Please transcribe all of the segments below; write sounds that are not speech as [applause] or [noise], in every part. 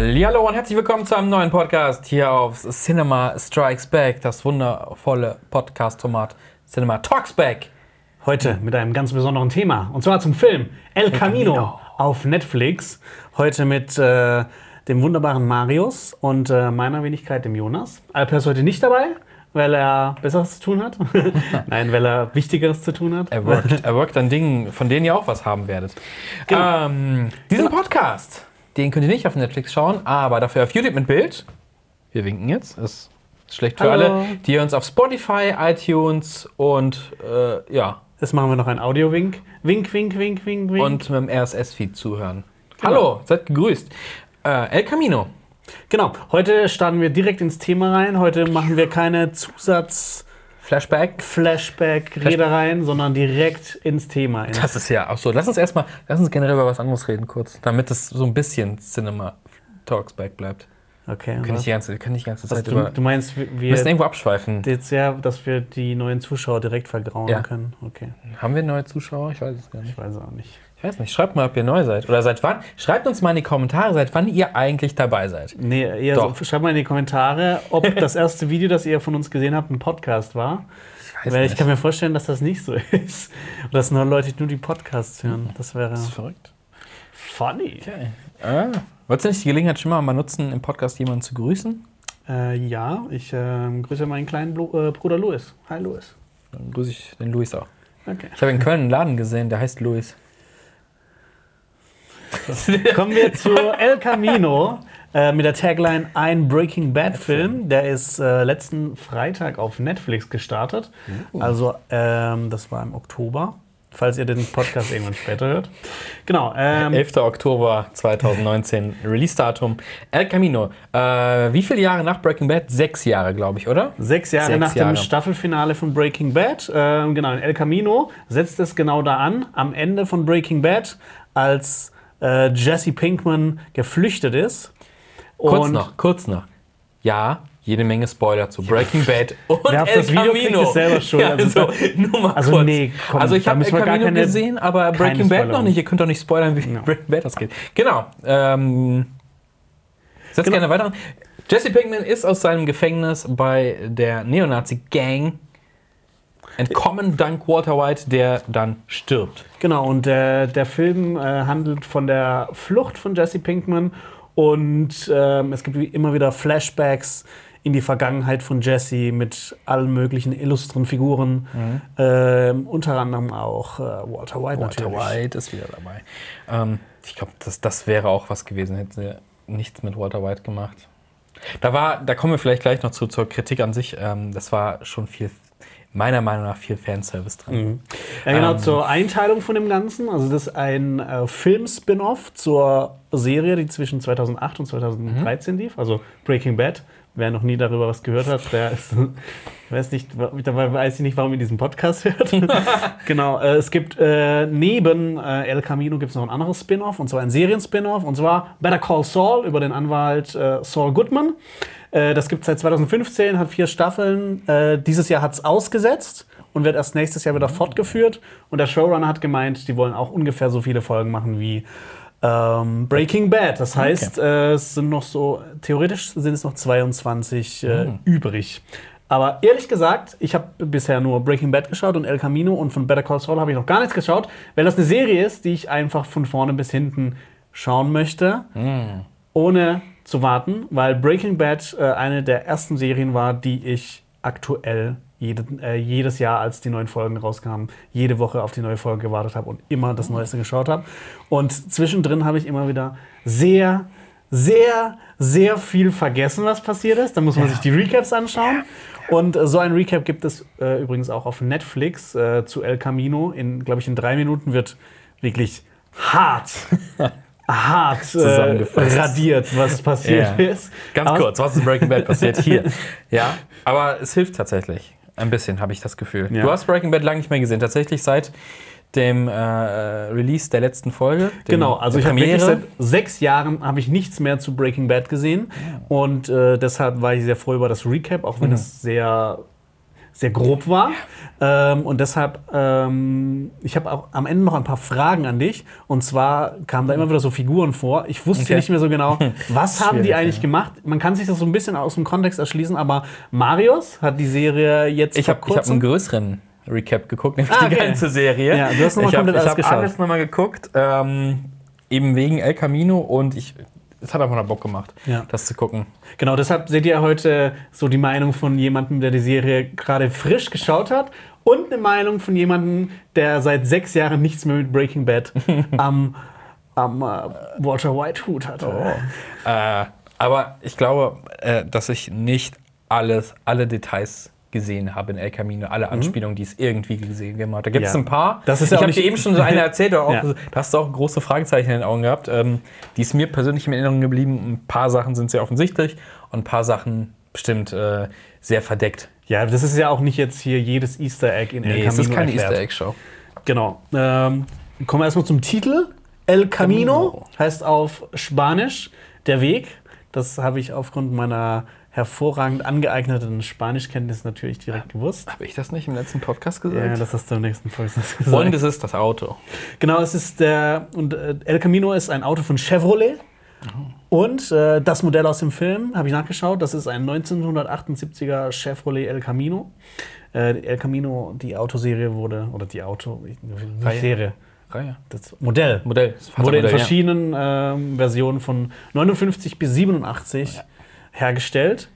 Hallo und herzlich willkommen zu einem neuen Podcast hier auf Cinema Strikes Back, das wundervolle Podcast-Format Cinema Talks Back. Heute mit einem ganz besonderen Thema und zwar zum Film El Camino, Camino. auf Netflix. Heute mit äh, dem wunderbaren Marius und äh, meiner Wenigkeit, dem Jonas. Alper ist heute nicht dabei, weil er Besseres zu tun hat. [laughs] Nein, weil er Wichtigeres zu tun hat. Er workt, er workt an Dingen, von denen ihr auch was haben werdet. Genau. Ähm, diesen Podcast, den könnt ihr nicht auf Netflix schauen, aber dafür auf YouTube mit Bild. Wir winken jetzt. Das ist schlecht für Hallo. alle, die uns auf Spotify, iTunes und äh, ja Jetzt machen wir noch einen Audio-Wink. Wink, wink, wink, wink, wink. und mit dem RSS-Feed zuhören. Genau. Hallo, seid gegrüßt. Äh, El Camino. genau, heute starten wir direkt ins Thema rein. Heute machen wir keine Zusatz- Flashback. Flashback-Redereien, sondern direkt ins Thema. In Das ist ja auch so. Lass uns erstmal, lass uns generell über was anderes reden kurz, damit es so ein bisschen Cinema Talks back bleibt. Okay. Was? nicht die ganze, können nicht die ganze Zeit du, über. du meinst, wir Wir müssen irgendwo abschweifen. jetzt ja, dass wir die neuen Zuschauer direkt vergrauen Ja. können. Okay, Haben wir neue Zuschauer? Ich weiß es gar nicht. ich weiß auch nicht. Ich weiß nicht. Schreibt mal, ob ihr neu seid. Oder seit wann. Schreibt uns mal in die Kommentare, seit wann ihr eigentlich dabei seid. Nee, eher Doch. so, schreibt mal in die Kommentare, ob [laughs] das erste Video, das ihr von uns gesehen habt, ein Podcast war. Ich weiß Weil nicht. ich kann mir vorstellen, dass das nicht so [laughs] ist. Und dass nur Leute nur die Podcasts hören. Das wäre das ist verrückt. funny. Okay. Ah. Wolltest du nicht die Gelegenheit schon mal, mal nutzen, im Podcast jemanden zu grüßen? Äh, ja, ich ähm, grüße meinen kleinen Blu äh, Bruder Louis. Hi Louis. Dann grüße ich den Luis auch. Okay. Ich habe in Köln einen Laden gesehen, der heißt Luis. [laughs] Kommen wir zu El Camino äh, mit der Tagline Ein Breaking Bad Film. Der ist äh, letzten Freitag auf Netflix gestartet. Also, ähm, das war im Oktober. Falls ihr den Podcast irgendwann später hört. Genau. Ähm, 11. Oktober 2019, Release-Datum. El Camino. Äh, wie viele Jahre nach Breaking Bad? Sechs Jahre, glaube ich, oder? Sechs Jahre Sechs nach Jahre. dem Staffelfinale von Breaking Bad, ähm, genau, in El Camino, setzt es genau da an, am Ende von Breaking Bad, als äh, Jesse Pinkman geflüchtet ist. Kurz Und- noch, kurz noch. Ja, jede Menge Spoiler zu Breaking Bad [laughs] und Wer auf El das Video Camino. kriegt, selber schuld. Ja, Also also, nur mal also kurz. nee, komm, also ich habe El Camino keine- gesehen, aber Breaking Bad noch nicht. Ihr könnt doch nicht spoilern, wie Ja. Breaking Bad ausgeht. Genau. Ähm, setz Genau. gerne weiter. Jesse Pinkman ist aus seinem Gefängnis bei der Neonazi-Gang entkommen dank Walter White, der dann stirbt. Genau, und der, der Film äh, handelt von der Flucht von Jesse Pinkman und ähm, es gibt immer wieder Flashbacks in die Vergangenheit von Jesse mit allen möglichen illustren Figuren, ähm, unter anderem auch äh, Walter White Walter natürlich. White ist wieder dabei. Ähm, ich glaube, das, das wäre auch was gewesen, hätten sie nichts mit Walter White gemacht. Da war, da kommen wir vielleicht gleich noch zu, zur Kritik an sich. Ähm, das war schon viel, meiner Meinung nach, viel Fanservice drin. Ja, genau, Ähm. zur Einteilung von dem Ganzen. Also das ist ein äh, Film-Spin-Off zur Serie, die zwischen 2008 und 2013 lief, also Breaking Bad. Wer noch nie darüber was gehört hat, der [laughs] ist, weiß nicht, dabei weiß ich nicht, warum ihr diesen Podcast hört. [laughs] genau, äh, es gibt äh, neben äh, El Camino gibt es noch ein anderes Spin-Off, und zwar ein Serien-Spin-Off, und zwar Better Call Saul über den Anwalt äh, Saul Goodman. Äh, das gibt es seit 2015, hat vier Staffeln. Äh, dieses Jahr hat es ausgesetzt und wird erst nächstes Jahr wieder fortgeführt. Und der Showrunner hat gemeint, die wollen auch ungefähr so viele Folgen machen wie ähm, Breaking Bad. Das heißt, äh, es sind noch so, theoretisch sind es noch 22 äh, übrig. Aber ehrlich gesagt, ich habe bisher nur Breaking Bad geschaut und El Camino und von Better Call Saul habe ich noch gar nichts geschaut, weil das eine Serie ist, die ich einfach von vorne bis hinten schauen möchte ohne zu warten, weil Breaking Bad äh, eine der ersten Serien war, die ich aktuell jede, äh, jedes Jahr, als die neuen Folgen rauskamen, jede Woche auf die neue Folge gewartet habe und immer das Neueste geschaut habe. Und zwischendrin habe ich immer wieder sehr, sehr, sehr viel vergessen, was passiert ist. Da muss man sich die Recaps anschauen. Und äh, so ein Recap gibt es äh, übrigens auch auf Netflix äh, zu El Camino. In, glaube ich, in drei Minuten wird wirklich hart, [laughs] hart äh, Zusammengefasst. radiert, was passiert Ja. ist. Ganz Aber- kurz, was ist in Breaking Bad passiert [laughs] hier? Ja, aber es hilft tatsächlich. Ein bisschen, habe ich das Gefühl. Ja. Du hast Breaking Bad lange nicht mehr gesehen. Tatsächlich seit dem äh, Release der letzten Folge. Genau, also ich habe wirklich seit sechs Jahren habe ich nichts mehr zu Breaking Bad gesehen und äh, deshalb war ich sehr froh über das Recap, auch wenn Mhm. es sehr sehr grob war. Ähm, und deshalb, ähm, ich habe auch am Ende noch ein paar Fragen an dich. Und zwar kamen da immer wieder so Figuren vor. Ich wusste Okay. nicht mehr so genau, [laughs] was haben die eigentlich ja. gemacht. Man kann sich das so ein bisschen aus dem Kontext erschließen, aber Marius hat die Serie jetzt Ich habe ich hab einen größeren Recap geguckt, nämlich Ah, die okay. ganze Serie. Ja, du hast noch mal ich habe komplett alles hab geschaut. alles nochmal geguckt, ähm, eben wegen El Camino und ich, es hat einfach mal Bock gemacht, Ja. das zu gucken. Genau, deshalb seht ihr heute so die Meinung von jemandem, der die Serie gerade frisch geschaut hat und eine Meinung von jemandem, der seit sechs Jahren nichts mehr mit Breaking Bad [laughs] am, am äh, Walter White Hut hatte. Äh, aber ich glaube, äh, dass ich nicht alles, alle Details gesehen habe in El Camino, alle Anspielungen, die es irgendwie gesehen gegeben hat. Da gibt es Mhm. Ja. ein paar. Das ist ich ja habe dir eben schon so eine [laughs] erzählt, auch, Ja. da hast du auch große Fragezeichen in den Augen gehabt. Ähm, die ist mir persönlich in Erinnerung geblieben. Ein paar Sachen sind sehr offensichtlich und ein paar Sachen bestimmt äh, sehr verdeckt. Ja, das ist ja auch nicht jetzt hier jedes Easter Egg in El Nee, Camino es ist keine erklärt. Easter Egg-Show. Genau. Ähm, kommen wir erstmal zum Titel. El Camino Camino. heißt auf Spanisch der Weg. Das habe ich aufgrund meiner hervorragend angeeigneten Spanischkenntnis natürlich direkt gewusst. Habe ich das nicht im letzten Podcast Ja, gesagt? das hast du im nächsten Podcast [laughs] und gesagt. es ist das Auto. Genau, es ist der. Und äh, El Camino ist ein Auto von Chevrolet. Und äh, das Modell aus dem Film, habe ich nachgeschaut, das ist ein 1978er Chevrolet El Camino. Äh, die El Camino, die Autoserie wurde, oder die Auto, nicht Reihe. Serie, Reihe. das Modell. Modell. Das Wurde in Fahrzeugmodell, ja. verschiedenen ähm, Versionen von 59 bis 87 hergestellt.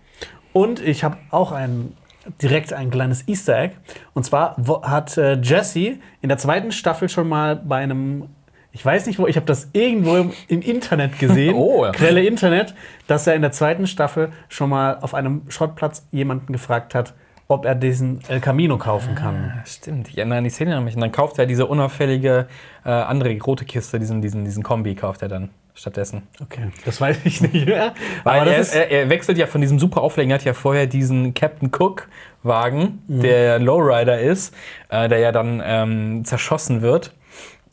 Und ich habe auch ein, direkt ein kleines Easter Egg. Und zwar hat äh, Jesse in der zweiten Staffel schon mal bei einem, ich weiß nicht wo, ich habe das irgendwo im, im Internet gesehen, [laughs] Oh, ja. Quelle Internet, dass er in der zweiten Staffel schon mal auf einem Schrottplatz jemanden gefragt hat, ob er diesen El Camino kaufen kann. Ah, Stimmt, ich erinnere an die Szene mich. Und dann kauft er diese unauffällige äh, andere rote Kiste, diesen, diesen, diesen Kombi kauft er dann stattdessen. Okay, das weiß ich nicht [laughs] mehr. Weil Aber er, ist, er, er wechselt ja von diesem super Auflegen, er hat ja vorher diesen Captain Cook Wagen, Mhm. der Lowrider ist, äh, der ja dann ähm, zerschossen wird.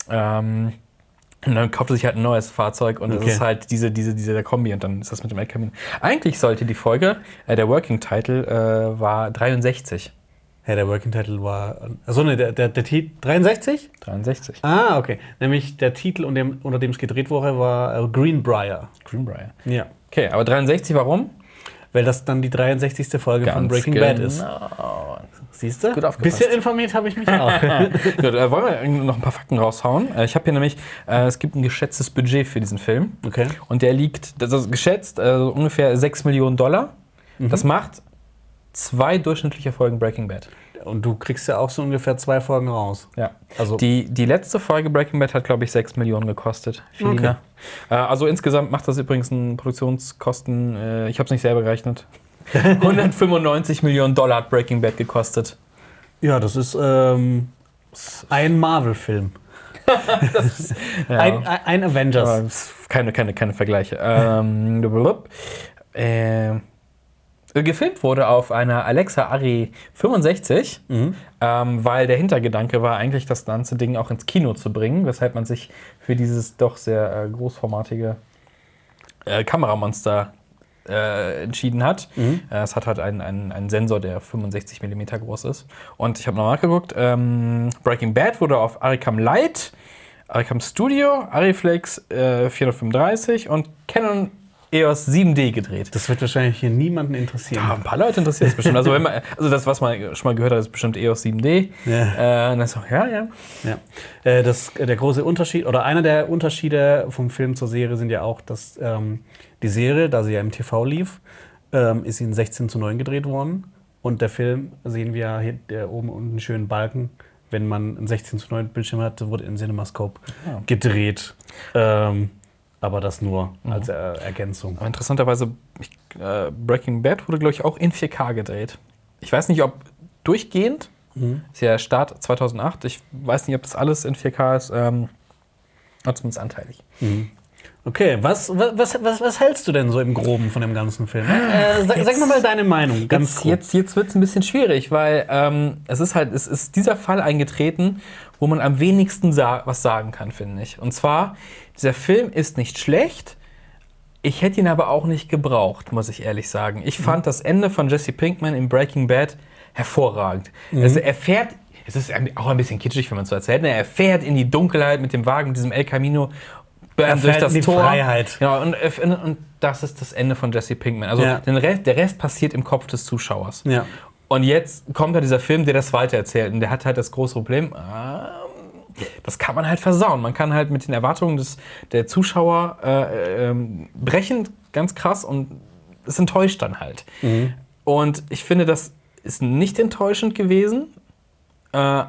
Ähm, und dann kauft er sich halt ein neues Fahrzeug und Okay. das ist halt diese, diese, diese Kombi und dann ist das mit dem El Camino. Eigentlich sollte die Folge, äh, der Working Title äh, war 63. Ja, der Working Title war. Achso, ne, der, der, der Titel. 63? 63. Ah, okay. Nämlich der Titel, unter dem, unter dem es gedreht wurde, war äh, Greenbrier. Greenbrier. Ja. Okay, aber 63, warum? Weil das dann die 63. Folge von Breaking Bad ist. genau. Siehst du? Gut aufgepasst. Bisschen informiert habe ich mich auch. [laughs] Gut, äh, wollen wir noch ein paar Fakten raushauen? Äh, ich habe hier nämlich, äh, es gibt ein geschätztes Budget für diesen Film. okay. Und der liegt, das ist geschätzt, äh, ungefähr 6 Millionen Dollar. Das macht zwei durchschnittliche Folgen Breaking Bad. Und du kriegst ja auch so ungefähr zwei Folgen raus. Ja. Also- die, die letzte Folge Breaking Bad hat, glaube ich, 6 Millionen gekostet. Viel Okay. mehr. Äh, also insgesamt macht das übrigens einen Produktionskosten, äh, ich habe es nicht selber gerechnet. [laughs] 195 Millionen Dollar hat Breaking Bad gekostet. Ja, das ist ähm, ein Marvel-Film. [laughs] [laughs] Ja. Ein, ein, Avengers. Keine, keine, keine Vergleiche. ähm, äh, gefilmt wurde auf einer Alexa Arri 65, Mhm. ähm, weil der Hintergedanke war eigentlich, das ganze Ding auch ins Kino zu bringen, weshalb man sich für dieses doch sehr äh, großformatige äh, Kameramonster äh, entschieden hat. Mhm. Äh, es hat halt einen, einen, einen Sensor, der 65 mm groß ist. Und ich habe noch nachgeguckt, ähm, Breaking Bad wurde auf Aricam Light, Aricam Studio, Ariflex äh, 435 und Canon EOS 7D gedreht. Das wird wahrscheinlich hier niemanden interessieren. Ja, ein paar Leute interessiert es bestimmt. Also, wenn man, also das, was man schon mal gehört hat, ist bestimmt EOS 7D. Ja. Äh, und dann so, ja, ja. Ja. Äh, das, der große Unterschied, oder einer der Unterschiede vom Film zur Serie sind ja auch, dass ähm, die Serie, da sie ja im TV lief, ähm, ist in 16 zu 9 gedreht worden. Und der Film, sehen wir hier der oben unten einen schönen Balken, wenn man einen 16 zu 9 Bildschirm hat, wurde in CinemaScope Ja. gedreht. Ähm, aber das nur als äh, Ergänzung. Aber interessanterweise, ich, äh, Breaking Bad wurde, glaube ich, auch in 4K gedreht. Ich weiß nicht, ob durchgehend. Ist ja Start 2008. Ich weiß nicht, ob das alles in 4K ist. Ähm, zumindest anteilig. Okay, was, was, was, was hältst du denn so im Groben von dem ganzen Film? Äh, sag, sag mir mal deine Meinung, ganz Jetzt, grob. jetzt, jetzt wird es ein bisschen schwierig, weil ähm, es ist halt, es ist dieser Fall eingetreten, wo man am wenigsten sa was sagen kann, finde ich. Und zwar, dieser Film ist nicht schlecht, ich hätte ihn aber auch nicht gebraucht, muss ich ehrlich sagen. Ich fand das Ende von Jesse Pinkman in Breaking Bad hervorragend. Also er fährt, es ist auch ein bisschen kitschig, wenn man es so erzählt, ne? er fährt in die Dunkelheit mit dem Wagen, mit diesem El Camino, ähm, durch das die Tor. Freiheit. Genau, und, äh, und das ist das Ende von Jesse Pinkman. Also Ja. Rest, der Rest passiert im Kopf des Zuschauers. Ja. Und jetzt kommt ja dieser Film, der das weitererzählt. Und der hat halt das große Problem, ähm, das kann man halt versauen. Man kann halt mit den Erwartungen des, der Zuschauer äh, ähm, brechen, ganz krass, und es enttäuscht dann halt. Und ich finde, das ist nicht enttäuschend gewesen. Äh,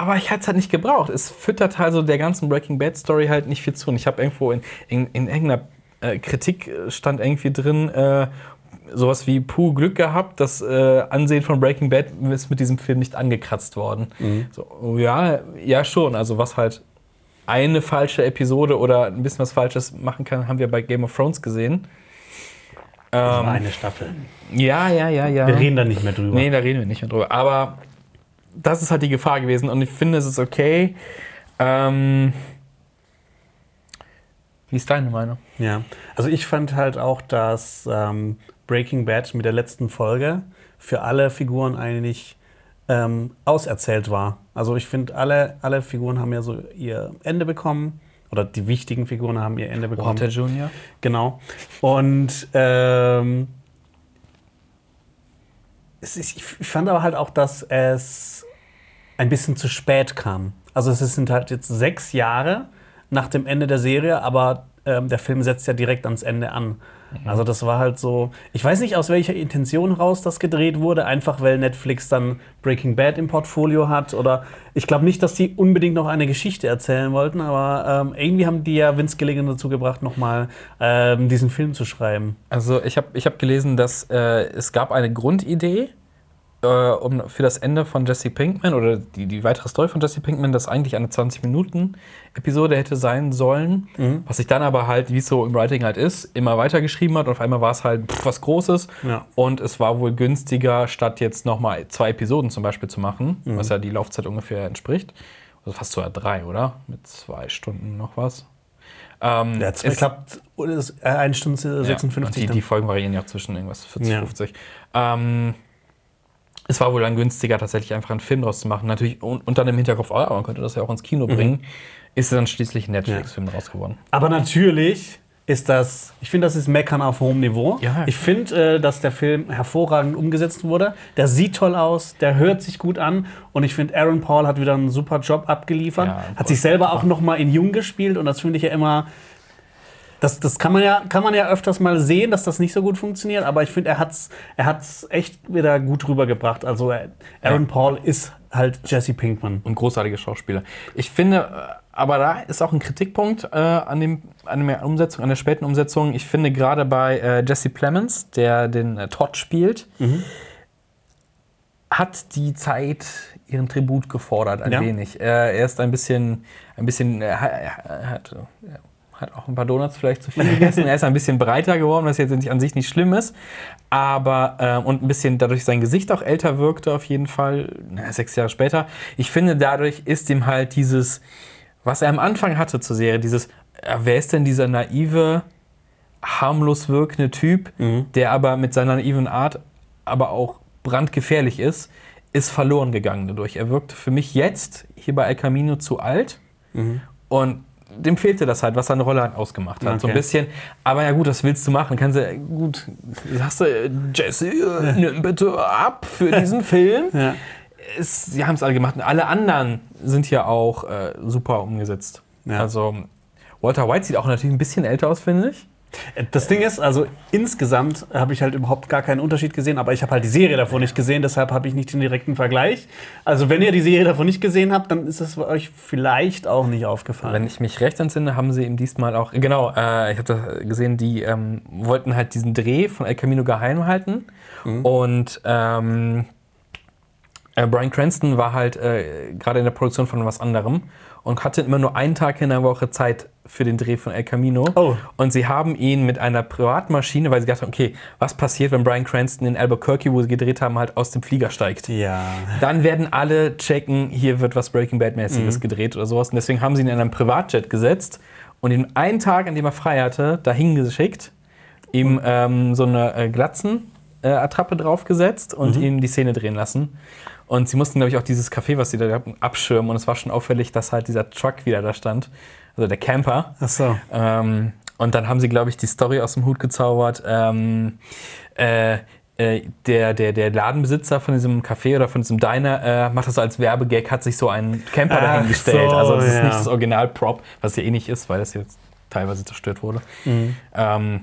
aber ich hätte es halt nicht gebraucht. Es füttert halt so der ganzen Breaking Bad Story halt nicht viel zu. Und ich habe irgendwo in, in, in irgendeiner äh, Kritik äh, stand irgendwie drin, äh, sowas wie puh Glück gehabt, das äh, Ansehen von Breaking Bad ist mit diesem Film nicht angekratzt worden. So, oh ja, ja schon. Also was halt eine falsche Episode oder ein bisschen was Falsches machen kann, haben wir bei Game of Thrones gesehen. Das Ähm, war eine Staffel. ja, ja, ja, ja. Wir reden da nicht mehr drüber. Nee, da reden wir nicht mehr drüber. Aber das ist halt die Gefahr gewesen und ich finde, es ist okay. Ähm, wie ist deine Meinung? Ja, also ich fand halt auch, dass ähm, Breaking Bad mit der letzten Folge für alle Figuren eigentlich ähm, auserzählt war. Also ich finde, alle, alle Figuren haben ja so ihr Ende bekommen. Oder die wichtigen Figuren haben ihr Ende bekommen. Walter Jr. Genau. Und ähm, es ist, ich fand aber halt auch, dass es ein bisschen zu spät kam. Also es sind halt jetzt sechs Jahre nach dem Ende der Serie, aber ähm, der Film setzt ja direkt ans Ende an. Also das war halt so, ich weiß nicht, aus welcher Intention raus das gedreht wurde, einfach weil Netflix dann Breaking Bad im Portfolio hat oder ich glaube nicht, dass die unbedingt noch eine Geschichte erzählen wollten, aber ähm, irgendwie haben die ja Vince Gilligan dazu gebracht, nochmal ähm, diesen Film zu schreiben. Also ich habe ich hab gelesen, dass äh, es gab eine Grundidee äh, um, für das Ende von Jesse Pinkman oder die, die weitere Story von Jesse Pinkman, das eigentlich eine 20-Minuten-Episode hätte sein sollen, was sich dann aber halt, wie es so im Writing halt ist, immer weitergeschrieben hat und auf einmal war es halt pff, was Großes Ja. und es war wohl günstiger, statt jetzt nochmal zwei Episoden zum Beispiel zu machen, was ja die Laufzeit ungefähr entspricht. Also fast sogar drei, oder? Mit zwei Stunden noch was. Ähm, Ja, es- ich glaube, äh, 1 Stunde ja, 56. und die, die Folgen variieren ja auch zwischen irgendwas 40, Ja. 50. Ähm, es war wohl dann günstiger, tatsächlich einfach einen Film draus zu machen. Natürlich un unter dem Hinterkopf, oh, man könnte das ja auch ins Mhm. Kino bringen. Ist dann schließlich ein Netflix-Film draus geworden. Aber natürlich ist das, ich finde, das ist Meckern auf hohem Niveau. Ja. Ich finde, äh, dass der Film hervorragend umgesetzt wurde. Der sieht toll aus, der hört sich gut an und ich finde, Aaron Paul hat wieder einen super Job abgeliefert. Ja, hat sich selber auch noch mal in Jung gespielt und das finde ich ja immer. Das, das kann, man ja, kann man ja öfters mal sehen, dass das nicht so gut funktioniert, aber ich finde, er hat es er hat's echt wieder gut rübergebracht. Also äh, Aaron. Paul ist halt Jesse Pinkman. Und großartige Schauspieler. Ich finde, äh, aber da ist auch ein Kritikpunkt äh, an, dem, an der Umsetzung, an der späten Umsetzung. Ich finde gerade bei äh, Jesse Plemons, der den äh, Todd spielt, hat die Zeit ihren Tribut gefordert, ein Ja. wenig. Äh, er ist ein bisschen, ein bisschen, er hat, hat, auch ein paar Donuts vielleicht zu viel gegessen. er ist ein bisschen breiter geworden, was jetzt an sich nicht schlimm ist. Aber, äh, und ein bisschen dadurch sein Gesicht auch älter wirkte, auf jeden Fall, na, sechs Jahre später. Ich finde, dadurch ist ihm halt dieses, was er am Anfang hatte zur Serie, dieses, äh, wer ist denn dieser naive, harmlos wirkende Typ, der aber mit seiner naiven Art aber auch brandgefährlich ist, ist verloren gegangen dadurch. Er wirkte für mich jetzt hier bei El Camino zu alt und dem fehlte das halt, was seine Rolle halt ausgemacht hat. So ein Okay. bisschen. Aber ja gut, was willst du machen? Kannst du, gut, sagst du, äh, Jesse, äh, nimm bitte ab für diesen [laughs] Film. Ja. Es, sie haben es alle gemacht. Und alle anderen sind hier auch äh, super umgesetzt. Ja. Also Walter White sieht auch natürlich ein bisschen älter aus, finde ich. Das Ding ist, also insgesamt habe ich halt überhaupt gar keinen Unterschied gesehen, aber ich habe halt die Serie davon nicht gesehen, deshalb habe ich nicht den direkten Vergleich. Also wenn ihr die Serie davon nicht gesehen habt, dann ist es euch vielleicht auch nicht aufgefallen. Wenn ich mich recht entsinne, haben sie ihm diesmal auch, genau, äh, ich habe das gesehen, die ähm, wollten halt diesen Dreh von El Camino geheim halten. Und ähm, äh, Brian Cranston war halt äh, gerade in der Produktion von was anderem und hatte immer nur einen Tag in der Woche Zeit für den Dreh von El Camino. Oh. Und sie haben ihn mit einer Privatmaschine, weil sie gedacht haben, okay, was passiert, wenn Brian Cranston in Albuquerque, wo sie gedreht haben, halt aus dem Flieger steigt? ja. Dann werden alle checken, hier wird was Breaking Bad-mäßiges Mhm. gedreht oder sowas. Und deswegen haben sie ihn in einem Privatjet gesetzt und ihn einen Tag, an dem er frei hatte, dahin geschickt, ihm ähm, so eine äh, Glatzen Attrappe draufgesetzt und Mhm. ihm die Szene drehen lassen. Und sie mussten, glaube ich, auch dieses Café, was sie da hatten, abschirmen. Und es war schon auffällig, dass halt dieser Truck wieder da stand. Also der Camper. Ach so. Ähm, und dann haben sie, glaube ich, die Story aus dem Hut gezaubert. Ähm, äh, äh, der, der, der Ladenbesitzer von diesem Café oder von diesem Diner äh, macht das so als Werbegag, hat sich so einen Camper Ach dahingestellt. so, also das ist ja. nicht das Original-Prop, was ja eh nicht ist, weil das jetzt teilweise zerstört wurde. Mhm. Ähm,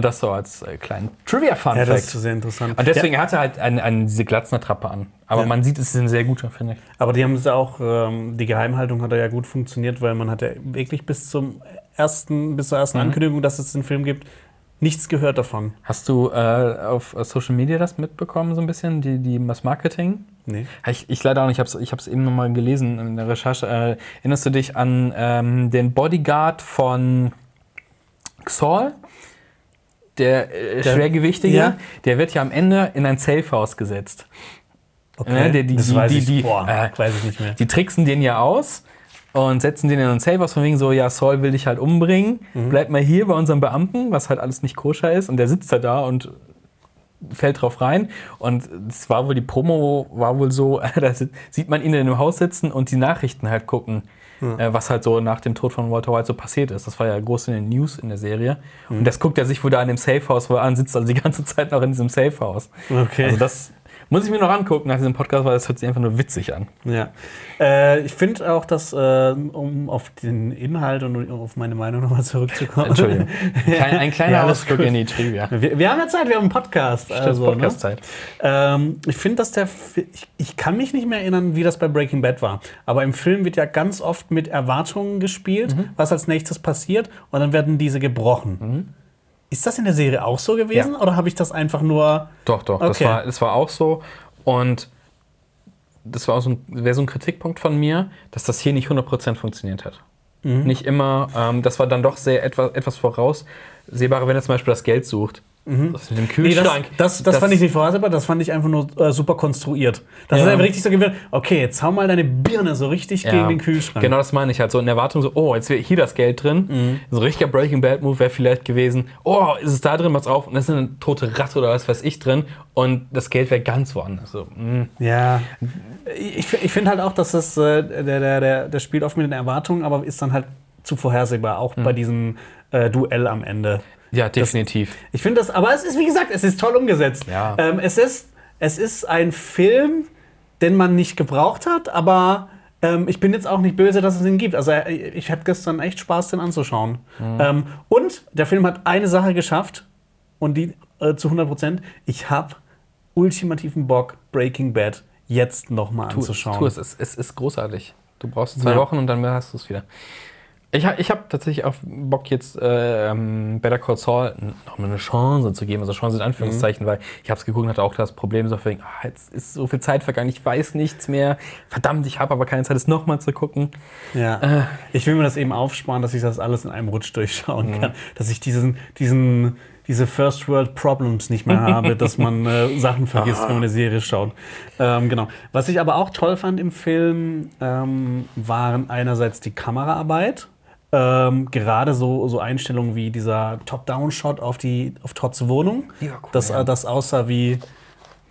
das so als äh, kleinen Trivia-Fun Ja, das ist sehr interessant. Und deswegen hat er halt eine, eine, diese Glatzner-Trappe an. Aber Ja. man sieht, es ist ein sehr guter, finde ich. Aber die haben es auch, ähm, die Geheimhaltung hat ja gut funktioniert, weil man hat ja wirklich bis zum ersten, bis zur Mhm. ersten Ankündigung, dass es den Film gibt, nichts gehört davon. Hast du äh, auf Social Media das mitbekommen, so ein bisschen, die, die, das Marketing? Nee. Ich, ich leider auch nicht, ich habe es eben nochmal gelesen in der Recherche. Äh, erinnerst du dich an ähm, den Bodyguard von Xol? Der, äh, Der- Schwergewichtige, ja. der wird ja am Ende in ein Safehouse gesetzt. Ne, die- die- das die- weiß die- ich. die- Boah, äh, weiß ich nicht mehr. Die tricksen den ja aus und setzen den in ein Safehouse von wegen so, ja, Saul will dich halt umbringen, Mhm. bleib mal hier bei unserem Beamten, was halt alles nicht koscher ist. Und der sitzt da da und fällt drauf rein. Und es war wohl, die Promo war wohl so, [laughs] da si- sieht man ihn in dem Haus sitzen und die Nachrichten halt gucken, äh, was halt so nach dem Tod von Walter White so passiert ist. Das war ja groß in den News in der Serie. Und das guckt er sich wohl da in dem Safehouse wohl an, sitzt also die ganze [laughs] Zeit noch in diesem Safehouse. Okay. Also das muss ich mir noch angucken nach diesem Podcast, weil das hört sich einfach nur witzig an. Ja. Äh, ich finde auch, dass, äh, um auf den Inhalt und auf meine Meinung nochmal zurückzukommen. Entschuldigung. [laughs] Klein, ein kleiner Ja, Ausflug in die Trivia. Wir, wir haben ja Zeit, wir haben einen Podcast. Also, Podcast-Zeit. Ne? Ähm, ich finde, dass der. Ich, ich kann mich nicht mehr erinnern, wie das bei Breaking Bad war. Aber im Film wird ja ganz oft mit Erwartungen gespielt, Mhm. was als nächstes passiert, und dann werden diese gebrochen. Mhm. Ist das in der Serie auch so gewesen? Ja. Oder habe ich das einfach nur. Doch, doch, das, Okay. war, das war auch so. Und das war auch so ein, wäre so ein Kritikpunkt von mir, dass das hier nicht 100% funktioniert hat. Mhm. Nicht immer, ähm, das war dann doch sehr etwas, etwas voraussehbarer, wenn er zum Beispiel das Geld sucht. Das mit dem Nee, das, Kühlschrank. das, das, fand ich nicht vorhersehbar, das fand ich einfach nur äh, super konstruiert. Das Ja. ist einfach richtig so gewesen, okay, jetzt hau mal deine Birne so richtig Ja. gegen den Kühlschrank. Genau das meine ich halt. So in Erwartung so, oh, jetzt wäre hier das Geld drin. Mhm. So ein richtiger Breaking Bad Move wäre vielleicht gewesen, oh, ist es da drin, mach's auf und da ist eine tote Ratte oder was weiß ich drin und das Geld wäre ganz woanders. So, mm. Ja. Ich, ich finde halt auch, dass das, äh, der, der, der, der spielt oft mit den Erwartungen, aber ist dann halt zu vorhersehbar, auch bei diesem äh, Duell am Ende. Ja, definitiv. Ich finde das, aber es ist, wie gesagt, es ist toll umgesetzt. Ja. Ähm, es, ist, es ist ein Film, den man nicht gebraucht hat, aber ähm, ich bin jetzt auch nicht böse, dass es ihn gibt. Also äh, ich hatte gestern echt Spaß, den anzuschauen. Mhm. Ähm, und der Film hat eine Sache geschafft und die äh, zu 100 Prozent. Ich habe ultimativen Bock, Breaking Bad jetzt noch mal Tu es, anzuschauen. tu es. es. Es ist großartig. Du brauchst zwei Ja. Wochen und dann hast du es wieder. Ich, ich habe tatsächlich auch Bock, jetzt äh, ähm, Better Call Saul n- noch mal eine Chance zu geben. Also Chance in Anführungszeichen, Mhm. weil ich habe es geguckt und hatte auch das Problem, so wegen, ah, jetzt ist so viel Zeit vergangen, ich weiß nichts mehr. Verdammt, ich habe aber keine Zeit, es nochmal zu gucken. Ja. Äh. Ich will mir das eben aufsparen, dass ich das alles in einem Rutsch durchschauen Mhm. kann. Dass ich diesen, diesen, diese First World Problems nicht mehr habe, dass man äh, [laughs] Sachen vergisst, wenn man eine Serie schaut. Ähm, genau. Was ich aber auch toll fand im Film, ähm, waren einerseits die Kameraarbeit. Ähm, gerade so, so Einstellungen wie dieser Top-Down-Shot auf, die, auf Trotz Wohnung. War cool, das, ja. das aussah wie,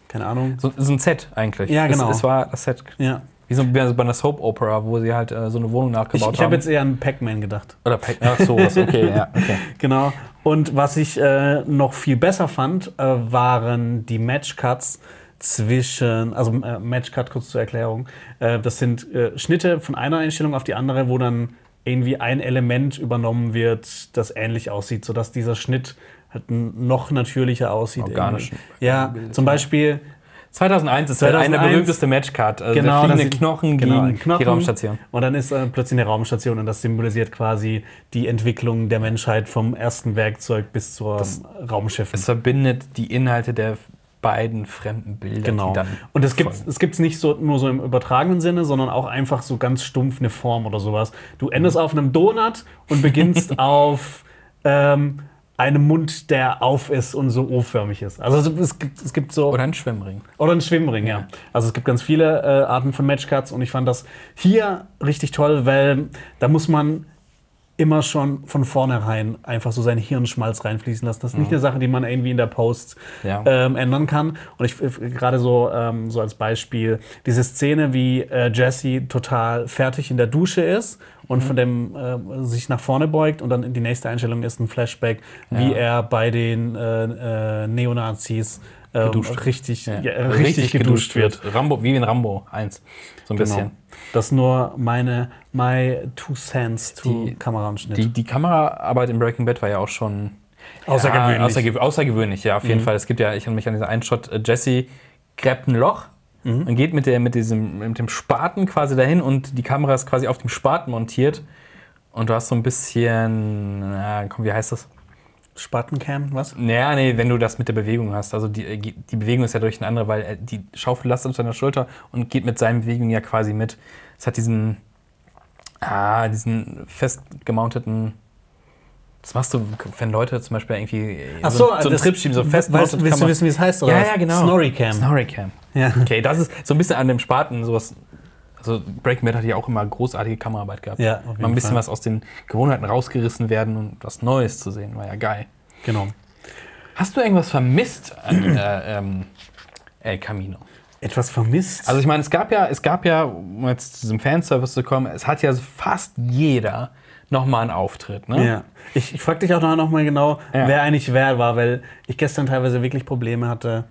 keine Ahnung. So, so ein Set eigentlich. Ja, genau. Es, es war das Set. Ja. Wie so wie bei einer Soap Opera, wo sie halt äh, so eine Wohnung Ich, nachgebaut ich haben. habe jetzt eher an Pac-Man gedacht. Oder Pac Ach, sowas, okay, ja, okay. [laughs] Genau. Und was ich äh, noch viel besser fand, äh, waren die Matchcuts zwischen, also äh, Matchcut kurz zur Erklärung, äh, das sind äh, Schnitte von einer Einstellung auf die andere, wo dann irgendwie ein Element übernommen wird, das ähnlich aussieht, sodass dieser Schnitt halt noch natürlicher aussieht. Organisch. Ja, zum Beispiel 2001 ist 2001. eine berühmteste Matchcard. Also Genau, der das Knochen genau, gegen Knochen. die Raumstation. Und dann ist äh, plötzlich eine Raumstation und das symbolisiert quasi die Entwicklung der Menschheit vom ersten Werkzeug bis zur Raumschiff. Es verbindet die Inhalte der beiden fremden Bilder, Genau. Und es gibt es gibt's nicht so, nur so im übertragenen Sinne, sondern auch einfach so ganz stumpf eine Form oder sowas. Du endest auf einem Donut und beginnst [laughs] auf ähm, einem Mund, der auf ist und so O-förmig ist. Also es gibt, es gibt so. Oder ein Schwimmring. Oder ein Schwimmring, ja. Also es gibt ganz viele äh, Arten von Matchcuts und ich fand das hier richtig toll, weil da muss man immer schon von vornherein einfach so seinen Hirnschmalz reinfließen lassen. Das ist nicht eine Sache, die man irgendwie in der Post Ja. ähm, ändern kann. Und ich gerade so, ähm, so als Beispiel diese Szene, wie äh, Jesse total fertig in der Dusche ist und von dem äh, sich nach vorne beugt und dann in die nächste Einstellung ist ein Flashback, wie Ja. er bei den äh, äh, Neonazis ähm, Geduscht. richtig, Ja. ja, richtig, geduscht wird. Rambo, wie in Rambo 1. So ein Genau. bisschen. Das nur meine my two cents to Die- Kameraschnitt. Die, die Kameraarbeit in Breaking Bad war ja auch schon Außergewöhnlich. Ja, außergew außergewöhnlich, ja, auf jeden Fall. Es gibt ja, ich erinnere mich an diesen einen Shot, äh, Jesse gräbt ein Loch und geht mit, der, mit, diesem, mit dem Spaten quasi dahin und die Kamera ist quasi auf dem Spaten montiert. Und du hast so ein bisschen, na, komm, wie heißt das? Spatencam, was? Naja, nee, wenn du das mit der Bewegung hast. Also die, äh, die Bewegung ist ja durch eine andere, weil er, die Schaufel lastet auf seiner Schulter und geht mit seinen Bewegungen ja quasi mit. Es hat diesen, ah, diesen fest gemounteten. Das machst du, wenn Leute zum Beispiel irgendwie Ach so, so, so einen Trip schieben, so fest Weißt, willst du wissen, wie es heißt? Oder Ja, ja, genau. Snorricam. Snorricam. Ja. Okay, das ist so ein bisschen an dem Spaten sowas. Also Breaking Bad hat ja auch immer großartige Kameraarbeit gehabt. Ja, Mal ein bisschen Fall. was aus den Gewohnheiten rausgerissen werden und was Neues zu sehen, war ja geil. Genau. Hast du irgendwas vermisst an äh, ähm, El Camino? Etwas vermisst? Also ich meine, es gab ja, es gab ja, um jetzt zu diesem Fanservice zu kommen, es hat ja fast jeder nochmal einen Auftritt, ne? ja. Ich, ich frage dich auch noch mal genau, Ja. wer eigentlich wer war, weil ich gestern teilweise wirklich Probleme hatte.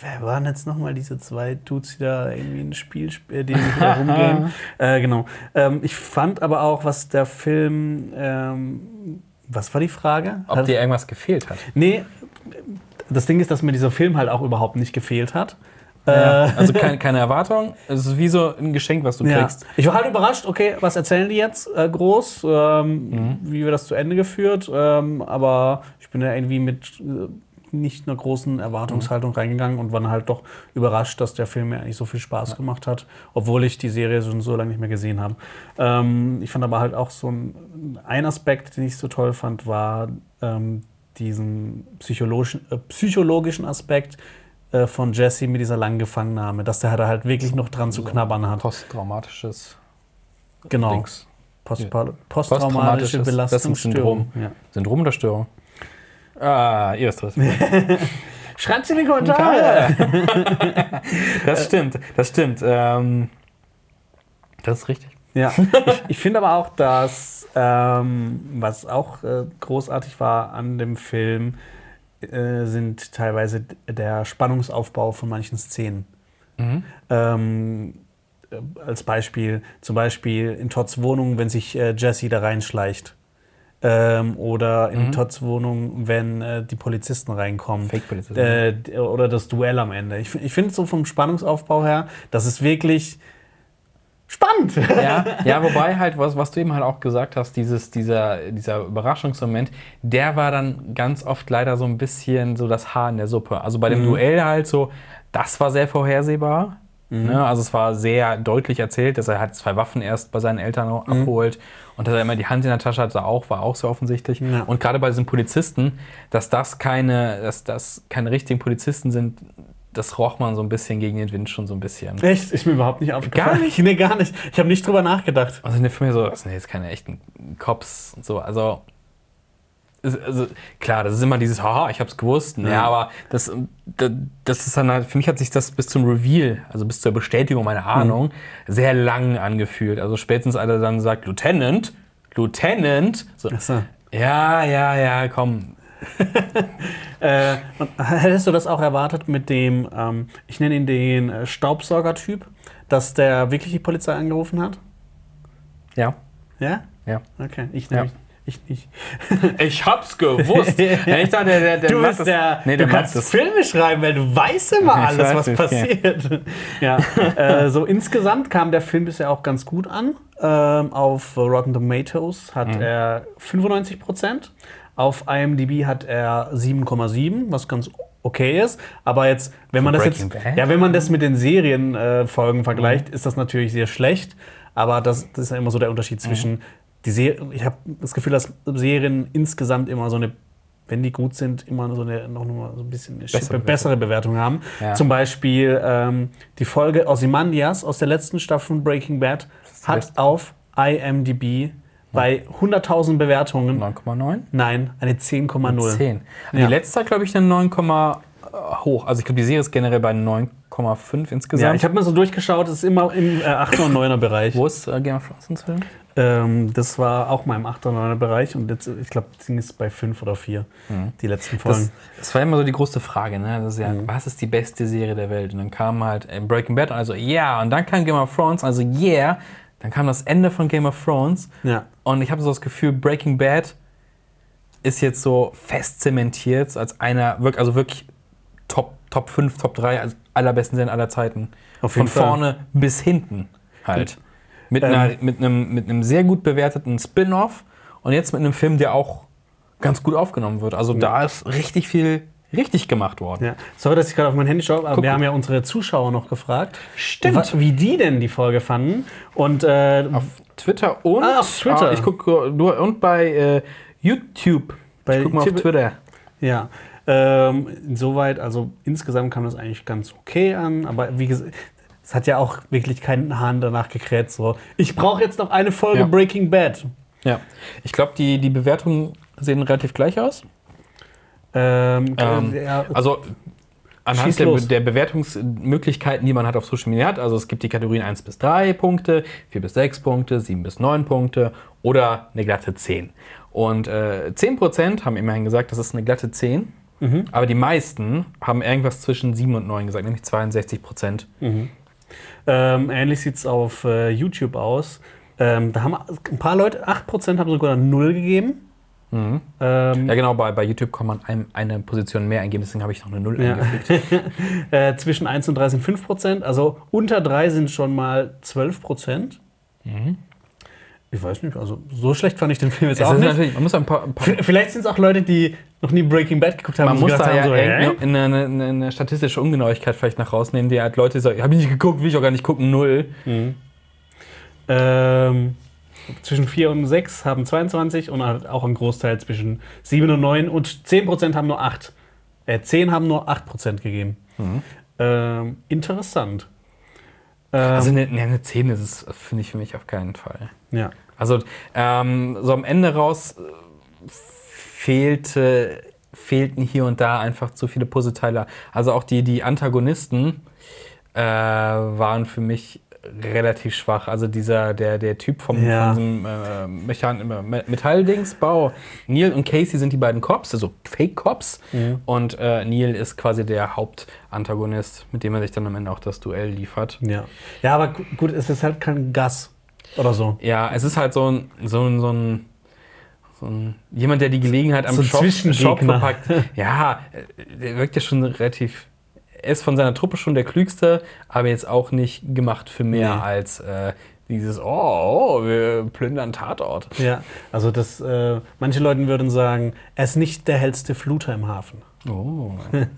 Wer waren jetzt nochmal diese zwei Dudes, die da irgendwie ein Spiel, sp- äh, die da rumgehen? [laughs] äh, genau. Ähm, ich fand aber auch, was der Film. Ähm, was war die Frage? Ob Hat- dir irgendwas gefehlt hat. Nee, das Ding ist, dass mir dieser Film halt auch überhaupt nicht gefehlt hat. Äh, Also keine, [laughs] keine Erwartung. Es ist wie so ein Geschenk, was du Ja. kriegst. Ich war halt überrascht, okay, was erzählen die jetzt äh, groß? Ähm, Mhm. Wie wird das zu Ende geführt? Ähm, aber ich bin da irgendwie mit äh, nicht einer großen Erwartungshaltung Mhm. reingegangen und war dann halt doch überrascht, dass der Film mir eigentlich so viel Spaß gemacht hat, obwohl ich die Serie schon so lange nicht mehr gesehen habe. Ähm, ich fand aber halt auch so ein, ein Aspekt, den ich so toll fand, war ähm, diesen psychologischen, äh, psychologischen Aspekt äh, von Jesse mit dieser langen Gefangennahme, dass der halt wirklich noch dran zu knabbern hat. Posttraumatisches Genau. Postpa posttraumatische Posttraumatisches Belastungsstörung. Syndrom. Ja. Syndrom oder Störung? Ah, was. [laughs] Schreibt in die Kommentare. [laughs] Das stimmt, das stimmt. Ähm, das ist richtig. Ja. [laughs] Ich, ich finde aber auch, dass ähm, was auch äh, großartig war an dem Film, äh, sind teilweise der Spannungsaufbau von manchen Szenen. Ähm, äh, als Beispiel, zum Beispiel in Todds Wohnung, wenn sich äh, Jesse da reinschleicht. Ähm, oder in Todds Wohnung, wenn äh, die Polizisten reinkommen. Fake-Polizisten. Äh, oder das Duell am Ende. Ich, ich finde so vom Spannungsaufbau her, das ist wirklich spannend. Ja, [laughs] ja, wobei halt, was, was du eben halt auch gesagt hast, dieses, dieser, dieser Überraschungsmoment, der war dann ganz oft leider so ein bisschen so das Haar in der Suppe. Also bei dem Duell halt so, das war sehr vorhersehbar. Ne? Also es war sehr deutlich erzählt, dass er halt zwei Waffen erst bei seinen Eltern abholt und dass er immer die Hand in der Tasche hatte, auch, war auch so offensichtlich. Ja. Und gerade bei diesen Polizisten, dass das keine, dass das keine richtigen Polizisten sind, das roch man so ein bisschen gegen den Wind schon so ein bisschen. Echt? Ist mir überhaupt nicht aufgefallen. Gar nicht? [laughs] Nee, gar nicht. Ich habe nicht drüber nachgedacht. Also in der Film so, das sind jetzt keine echten Cops und so. Also, also klar, das ist immer dieses, haha, ich hab's gewusst. Ja, aber das, das, das ist dann halt, für mich hat sich das bis zum Reveal, also bis zur Bestätigung meiner Ahnung, sehr lang angefühlt. Also spätestens als er dann sagt, Lieutenant, Lieutenant, so, Achso. ja, ja, ja, komm. [laughs] Äh, hättest du das auch erwartet mit dem, ähm, ich nenne ihn den äh, Staubsauger-Typ, dass der wirklich die Polizei angerufen hat? Ja, Ja? ja. Okay, ich Ja. Ich nicht. [laughs] Ich hab's gewusst. ja, ich dachte, der, der, Du bist das- der, Nee, du kannst das. Filme schreiben, weil du weißt immer alles, weiß was nicht, passiert. Ja, äh, so insgesamt kam der Film bisher auch ganz gut an. Ähm, auf Rotten Tomatoes hat Mhm. er 95 Prozent. Auf IMDb hat er 7,7, was ganz okay ist. Aber jetzt, wenn man das jetzt, ja, wenn man das mit den Serienfolgen äh, vergleicht, ist das natürlich sehr schlecht. Aber das, das ist ja immer so der Unterschied zwischen die Serie. Ich habe das Gefühl, dass Serien insgesamt immer so eine, wenn die gut sind, immer so eine noch mal so ein bisschen Schippe Bewertung. bessere Bewertung haben. Ja. Zum Beispiel ähm, die Folge Ozymandias aus der letzten Staffel von Breaking Bad hat beste. auf IMDb bei 100.000 Bewertungen. 9,9? Nein, eine 10,0. 10. Ja. Die letzte hat, glaube ich, eine 9, hoch. Also ich glaube, die Serie ist generell bei 9,5 insgesamt. Ja, ich habe mal so durchgeschaut, es ist immer im äh, 8er und 9er Bereich. Wo ist äh, Game of Thrones inzwischen? Ähm, das war auch mal im 8er und 9er Bereich und jetzt, ich glaube, das Ding ist bei 5 oder 4, die letzten Folgen. Das, das war immer so die große Frage, ne? Das ist ja, was ist die beste Serie der Welt? Und dann kam halt äh, Breaking Bad, also ja, und dann kam Game of Thrones, also yeah, dann kam das Ende von Game of Thrones. ja. Und ich habe so das Gefühl, Breaking Bad ist jetzt so fest zementiert als einer, also wirklich Top, Top 5, Top 3, also allerbesten Serien aller Zeiten. Auf Von Fall. vorne bis hinten halt. Mit, Ähm. einer, mit, einem, mit einem sehr gut bewerteten Spin-off und jetzt mit einem Film, der auch ganz gut aufgenommen wird. Also da ist richtig viel richtig gemacht worden. Ja. Sorry, dass ich gerade auf mein Handy schaue, aber Guck. wir haben ja unsere Zuschauer noch gefragt, Stimmt. wie die denn die Folge fanden. Und äh, Auf Twitter und Ah, auf Twitter. Ah, ich guck, nur- und bei äh, YouTube. Bei ich guck mal auf Twitter. ja, ähm, insoweit, also insgesamt kam das eigentlich ganz okay an, aber wie gesagt, es hat ja auch wirklich keinen Hahn danach gekräht. So, ich brauche jetzt noch eine Folge Ja. Breaking Bad. Ja. Ich glaube, die, die Bewertungen sehen relativ gleich aus. Ähm, Ähm, ja, Also anhand der, der Bewertungsmöglichkeiten, die man hat auf Social Media hat, also es gibt die Kategorien 1 bis 3 Punkte, 4 bis 6 Punkte, 7 bis 9 Punkte oder eine glatte 10. Und äh, 10% haben immerhin gesagt, das ist eine glatte 10. Mhm. Aber die meisten haben irgendwas zwischen 7 und 9 gesagt, nämlich 62 Prozent. Ähm, ähnlich sieht es auf äh, YouTube aus. Ähm, da haben ein paar Leute, 8% haben sogar 0 gegeben. Ähm, Ja, genau, bei, bei YouTube kann man ein, eine Position mehr eingeben, deswegen habe ich noch eine 0 Ja. eingefügt. [laughs] äh, zwischen 1 und 3 sind 5%. Also unter 3 sind schon mal 12%. Ich weiß nicht, also so schlecht fand ich den Film jetzt Es auch nicht. man muss ein paar, ein paar Vielleicht sind es auch Leute, die noch nie Breaking Bad geguckt haben Man muss da ja so, eine, eine, eine statistische Ungenauigkeit vielleicht noch rausnehmen, die halt Leute sagen, habe ich nicht geguckt, will ich auch gar nicht gucken, null. Ähm, zwischen 4 und 6 haben 22 und halt auch ein Großteil zwischen 7 und 9 und 10% haben nur 8. Äh, 10 haben nur 8% gegeben. Ähm, interessant. Ähm, Also eine, ne, eine 10 ist es, finde ich für mich auf keinen Fall. ja. Also ähm, so am Ende raus äh, fehlte, fehlten hier und da einfach zu viele Puzzleteile. Also auch die, die Antagonisten äh, waren für mich relativ schwach. Also dieser, der, der Typ vom, Ja. diesem äh, Mechan äh, Me- Metalldingsbau. Neil und Casey sind die beiden Cops, also Fake-Cops. Und äh, Neil ist quasi der Hauptantagonist, mit dem er sich dann am Ende auch das Duell liefert. Ja. ja, aber gu- gut, es ist halt kein Gas oder so. Ja, es ist halt so ein, so ein, so ein, so ein jemand, der die Gelegenheit am So Shop. Shop verpackt. [laughs] Ja, der wirkt ja schon relativ. Er ist von seiner Truppe schon der Klügste, aber jetzt auch nicht gemacht für mehr Nee. als äh, dieses, oh, oh, wir plündern Tatort. Ja, also das, äh, manche Leute würden sagen, er ist nicht der hellste Fluter im Hafen. Oh. [laughs]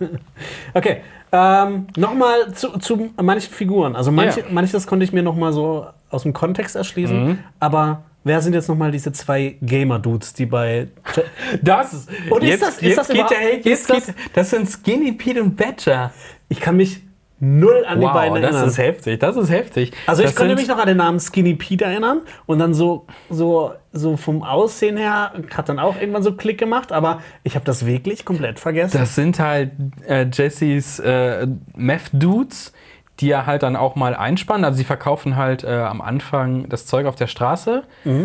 Okay, ähm, nochmal zu, zu manchen Figuren. Also manche, Ja. manches konnte ich mir nochmal so aus dem Kontext erschließen, Mhm. aber wer sind jetzt nochmal diese zwei Gamer-Dudes, die bei... [laughs] Das ist. Und ist jetzt, das- ist jetzt das geht der Hate, ist jetzt das- geht, das sind Skinny Pete und Badger. Ich kann mich null an die Wow, beiden das erinnern. ist heftig, das ist heftig. Also ich das konnte sind- mich noch an den Namen Skinny Pete erinnern und dann so, so, so vom Aussehen her hat dann auch irgendwann so Klick gemacht, aber ich habe das wirklich komplett vergessen. Das sind halt äh, Jessys äh, Meth-Dudes, die er halt dann auch mal einspannen. Also sie verkaufen halt äh, am Anfang das Zeug auf der Straße.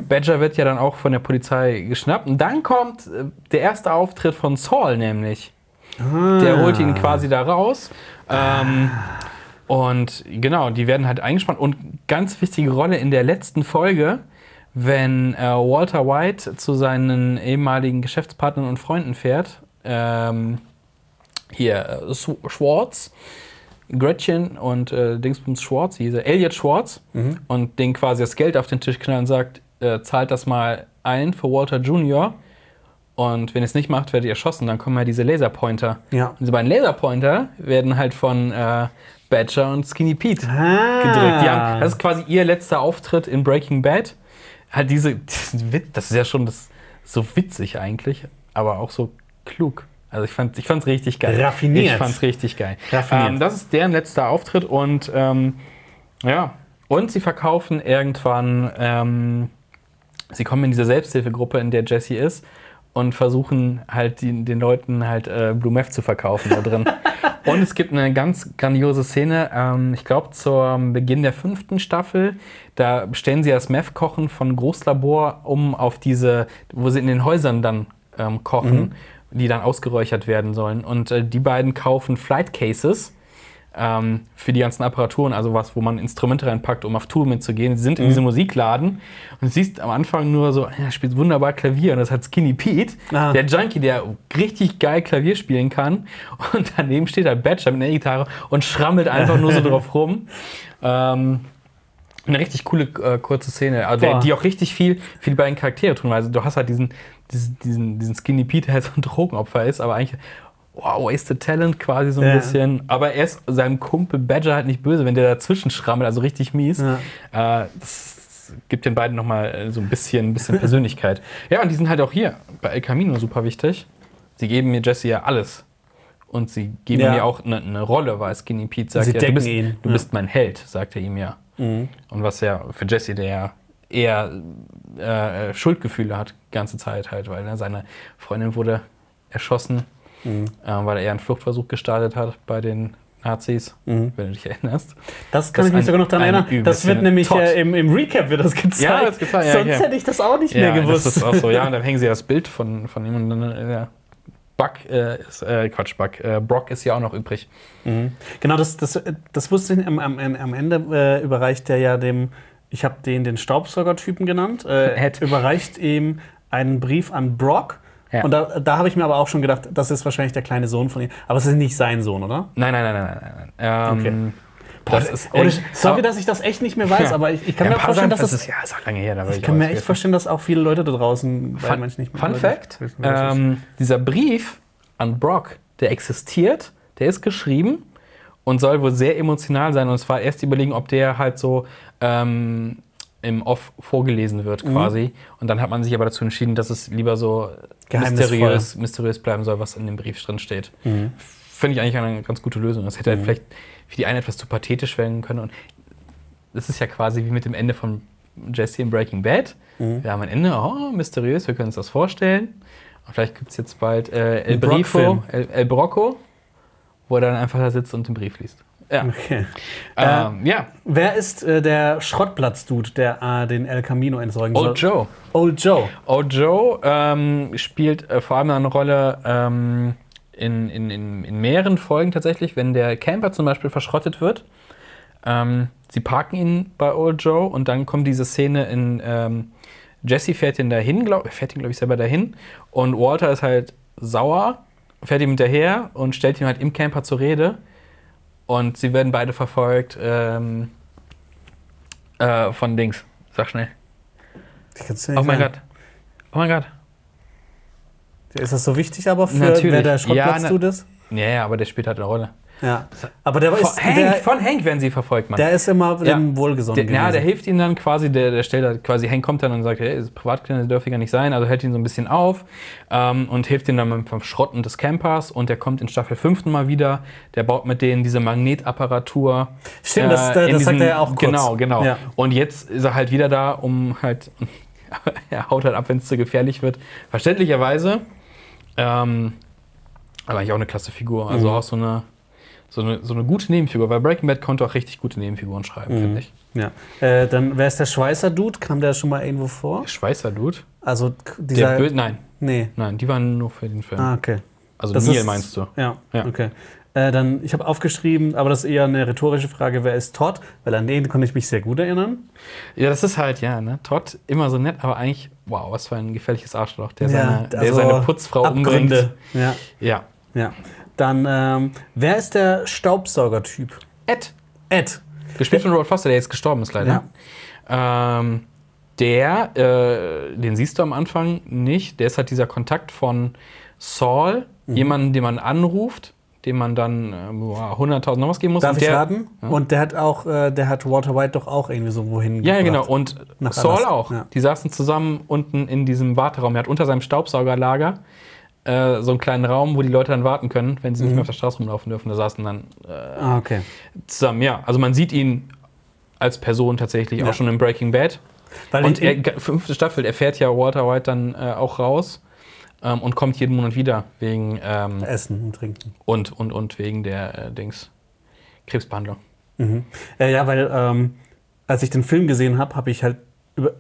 Badger wird ja dann auch von der Polizei geschnappt. Und dann kommt äh, der erste Auftritt von Saul nämlich. Der holt ihn quasi da raus. Ähm, und genau, die werden halt eingespannt. Und ganz wichtige Rolle in der letzten Folge, wenn äh, Walter White zu seinen ehemaligen Geschäftspartnern und Freunden fährt. Ähm, hier, äh, Sch- Schwartz, Gretchen und äh, Dingsbums Schwartz, hieß er, Elliot Schwartz, und den quasi das Geld auf den Tisch knallen und sagt, äh, zahlt das mal ein für Walter Jr. Und wenn ihr es nicht macht, werdet ihr erschossen. Dann kommen ja diese Laserpointer. Ja. Und diese beiden Laserpointer werden halt von äh, Badger und Skinny Pete Ah. gedrückt. Haben, das ist quasi ihr letzter Auftritt in Breaking Bad. Halt diese, [laughs] das ist ja schon das, so witzig eigentlich, aber auch so klug. Also ich fand es richtig geil. Raffiniert. Ich fand's richtig geil. Raffiniert. Ähm, das ist deren letzter Auftritt und ähm, ja, und sie verkaufen irgendwann ähm, sie kommen in diese Selbsthilfegruppe, in der Jesse ist und versuchen halt die, den Leuten halt äh, Blue Meth zu verkaufen da drin. [laughs] und es gibt eine ganz grandiose Szene, ähm, ich glaube zum Beginn der fünften Staffel, da stellen sie das Meth-Kochen von Großlabor um auf diese, wo sie in den Häusern dann ähm, kochen, die dann ausgeräuchert werden sollen. Und äh, die beiden kaufen Flight Cases ähm, für die ganzen Apparaturen, also was, wo man Instrumente reinpackt, um auf Tour mitzugehen. Sie sind in diesem Musikladen und du siehst am Anfang nur so, er spielt wunderbar Klavier und das hat Skinny Pete, Ah. der Junkie, der richtig geil Klavier spielen kann. Und daneben steht der Badger mit einer E-Gitarre und schrammelt einfach nur so [laughs] drauf rum. Ähm, eine richtig coole äh, kurze Szene, also die auch richtig viel für die beiden Charaktere tun. Also du hast halt diesen, diesen, diesen, diesen Skinny Pete, der halt so ein Drogenopfer ist, aber eigentlich wow, wasted talent quasi so ein Ja. bisschen. Aber er ist seinem Kumpel Badger halt nicht böse, wenn der dazwischen schrammelt, also richtig mies. Äh, das gibt den beiden nochmal so ein bisschen, ein bisschen Persönlichkeit. [laughs] Ja, und die sind halt auch hier bei El Camino super wichtig. Sie geben mir Jesse ja alles. Und sie geben Ja. mir auch eine, eine Rolle, weil Skinny Pete sagt, Sie ja, du, bist, du ja. bist mein Held, sagt er ihm ja. Und was ja für Jesse, der ja eher äh, Schuldgefühle hat, die ganze Zeit halt, weil ne, seine Freundin wurde erschossen, äh, weil er einen Fluchtversuch gestartet hat bei den Nazis, wenn du dich erinnerst. Das kann Das ich mich sogar noch daran erinnern. Das wird nämlich äh, im, im Recap wird das gezeigt. Ja, das gezeigt, ja, Sonst ja. hätte ich das auch nicht mehr gewusst. das ist auch so, ja, [laughs] und dann hängen sie das Bild von, von ihm und dann, äh, ja. Buck äh, ist, äh, Quatsch, Buck, äh, Brock ist ja auch noch übrig. Genau, das, das, das wusste ich. Am, am, am Ende äh, überreicht er ja dem, ich habe den den Staubsauger-Typen genannt, äh, [laughs] überreicht ihm einen Brief an Brock. Ja. Und da, da habe ich mir aber auch schon gedacht, das ist wahrscheinlich der kleine Sohn von ihm. Aber es ist nicht sein Sohn, oder? Nein, nein, nein, nein, nein. Ähm, Okay. Das Oder, echt- sorry, dass ich das echt nicht mehr weiß, Ja. aber ich, ich kann ja, mir vorstellen, dass das. ist, ja, ist auch lange her. Da Ich kann mir echt vorstellen, dass auch viele Leute da draußen Fun, manchen nicht mehr Fun Fact: das ähm, Dieser Brief an Brock, der existiert, der ist geschrieben und soll wohl sehr emotional sein. Und es war erst die Überlegung, ob der halt so ähm, im Off vorgelesen wird Mhm. quasi. Und dann hat man sich aber dazu entschieden, dass es lieber so mysteriös, mysteriös bleiben soll, was in dem Brief drin steht. Mhm. Finde ich eigentlich eine ganz gute Lösung. Das hätte halt vielleicht für die einen etwas zu pathetisch werden können. Und das ist ja quasi wie mit dem Ende von Jesse in Breaking Bad. Mhm. Wir haben ein Ende, oh, mysteriös, wir können uns das vorstellen. Und vielleicht gibt es jetzt bald äh, El Brock-Film. El, El Brocco, wo er dann einfach da sitzt und den Brief liest. Ja, Okay. ähm, ja. Wer ist äh, der Schrottplatz-Dude, der äh, den El Camino entsorgen soll? Old Joe. Old Joe. Old Joe ähm, spielt äh, vor allem eine Rolle ähm, in, in, in, in mehreren Folgen tatsächlich, wenn der Camper zum Beispiel verschrottet wird. Ähm, sie parken ihn bei Old Joe und dann kommt diese Szene in ähm, Jesse fährt ihn dahin, glaub, fährt ihn glaube ich selber dahin und Walter ist halt sauer, fährt ihm hinterher und stellt ihn halt im Camper zur Rede und sie werden beide verfolgt ähm, äh, von Dings. Sag schnell. Ich kann's dir nicht Oh mein sagen. Gott. Oh mein Gott. Ist das so wichtig aber für Natürlich. wer der Ja, Schrottplatz-Dude ist? Ja, ja, aber der spielt halt eine Rolle. Ja. Aber der Von ist, Hank, der, von Hank werden sie verfolgt, Mann. der ist immer Ja. wohlgesonnen Der, ja, der hilft ihnen dann quasi, der, der stellt halt quasi, Hank kommt dann und sagt, hey, das Privatkinder dürfen ja nicht sein, also hält ihn so ein bisschen auf ähm, und hilft ihnen dann beim Verschrotten des Campers und der kommt in Staffel 5 mal wieder, der baut mit denen diese Magnetapparatur. Stimmt, das- äh, das in sagt er ja auch kurz. Genau, genau. Ja. Und jetzt ist er halt wieder da, um halt, [laughs] er haut halt ab, wenn es zu gefährlich wird. Verständlicherweise. Ähm, aber eigentlich auch eine klasse Figur, also Mhm. auch so eine, so, eine, so eine gute Nebenfigur, weil Breaking Bad konnte auch richtig gute Nebenfiguren schreiben, Mhm. finde ich. Ja. Äh, dann, wer ist der Schweißer-Dude? Kam der schon mal irgendwo vor? Schweißer Dude. Also Der dieser. Bö nein, nee. nein, die waren nur für den Film. Ah, okay. also Das Neil ist- meinst du? Ja, Ja. okay. Äh, dann, ich habe aufgeschrieben, aber das ist eher eine rhetorische Frage, wer ist Todd? Weil an den konnte ich mich sehr gut erinnern. Ja, das ist halt, ja, ne? Todd, immer so nett, aber eigentlich, wow, was für ein gefährliches Arschloch, der, Ja, seine, der also seine Putzfrau umbringt. Abgründe. Ja, Ja. ja. Dann, ähm, wer ist der Staubsauger-Typ? Ed, Ed. gespielt von Robert Foster, der jetzt gestorben ist leider. Ähm, der, äh, den siehst du am Anfang nicht, der ist halt dieser Kontakt von Saul, Mhm. jemanden, den man anruft, dem man dann äh, boah, 100.000 noch was geben muss. Darf und ich der, raten? Und der hat auch, äh, der hat Walter White doch auch irgendwie so wohin Ja, ja, genau. gebracht. Und Nach Saul Alaska, auch. ja. Die saßen zusammen unten in diesem Warteraum. Er hat unter seinem Staubsaugerlager äh, so einen kleinen Raum, wo die Leute dann warten können, wenn Mhm. sie nicht mehr auf der Straße rumlaufen dürfen. Da saßen dann äh, Ah, okay. zusammen. Ja, also man sieht ihn als Person tatsächlich Ja. auch schon in Breaking Bad. Weil und er, fünfte Staffel, er fährt ja Walter White dann äh, auch raus ähm, und kommt jeden Monat wieder wegen ähm, Essen und Trinken. und, und, und wegen der äh, Dings Krebsbehandlung. Mhm. Äh, ja, weil ähm, als ich den Film gesehen habe, habe ich halt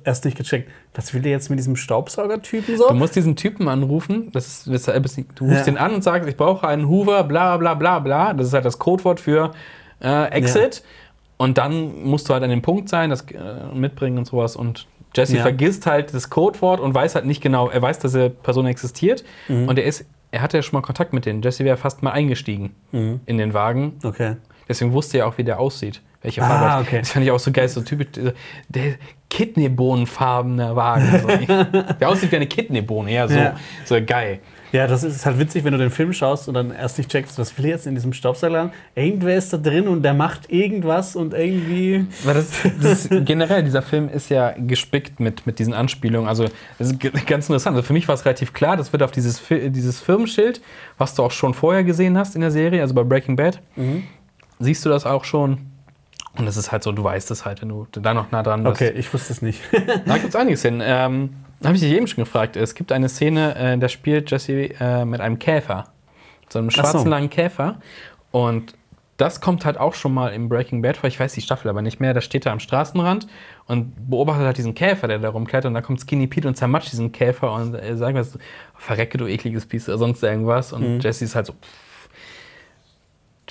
erst nicht gecheckt, was will der jetzt mit diesem Staubsaugertypen so? Du musst diesen Typen anrufen, das ist, ist ein bisschen- du rufst Ja. ihn an und sagst, ich brauche einen Hoover, bla bla bla bla. Das ist halt das Codewort für äh, Exit. Und dann musst du halt an dem Punkt sein, das äh, mitbringen und sowas. Und Jesse Ja. vergisst halt das Codewort und weiß halt nicht genau, er weiß, dass die Person existiert. Mhm. Und er ist, er hatte ja schon mal Kontakt mit denen. Jesse wäre fast mal eingestiegen Mhm. in den Wagen. Okay. Deswegen wusste er auch, wie der aussieht. Welche Ah, Farbe. okay. Das fand ich auch so geil, so typisch. Der Kidneybohnenfarbene Wagen. So. [laughs] der aussieht wie eine Kidneybohne, ja, so, Ja. so geil. Ja, das ist halt witzig, wenn du den Film schaust und dann erst nicht checkst, was will jetzt in diesem Staubsaugerladen? Irgendwer ist da drin und der macht irgendwas und irgendwie. Weil das, das generell, dieser Film ist ja gespickt mit, mit diesen Anspielungen. Also, das ist ganz interessant. Also für mich war es relativ klar, das wird auf dieses, dieses Firmenschild, was du auch schon vorher gesehen hast in der Serie, also bei Breaking Bad, siehst du das auch schon. Und das ist halt so, du weißt es halt, wenn du da noch nah dran bist. Okay, ich wusste es nicht. [laughs] Da gibt es einiges hin. Ähm, Habe ich dich eben schon gefragt. Es gibt eine Szene, äh, da spielt Jesse äh, mit einem Käfer. So einem schwarzen so. langen Käfer. Und das kommt halt auch schon mal im Breaking Bad vor. Ich weiß die Staffel aber nicht mehr. Da steht er am Straßenrand und beobachtet halt diesen Käfer, der da rumklettert. Und da kommt Skinny Pete und zermatscht diesen Käfer und äh, sagt was, verrecke du ekliges Biest oder sonst irgendwas. Und Jesse ist halt so. Pff.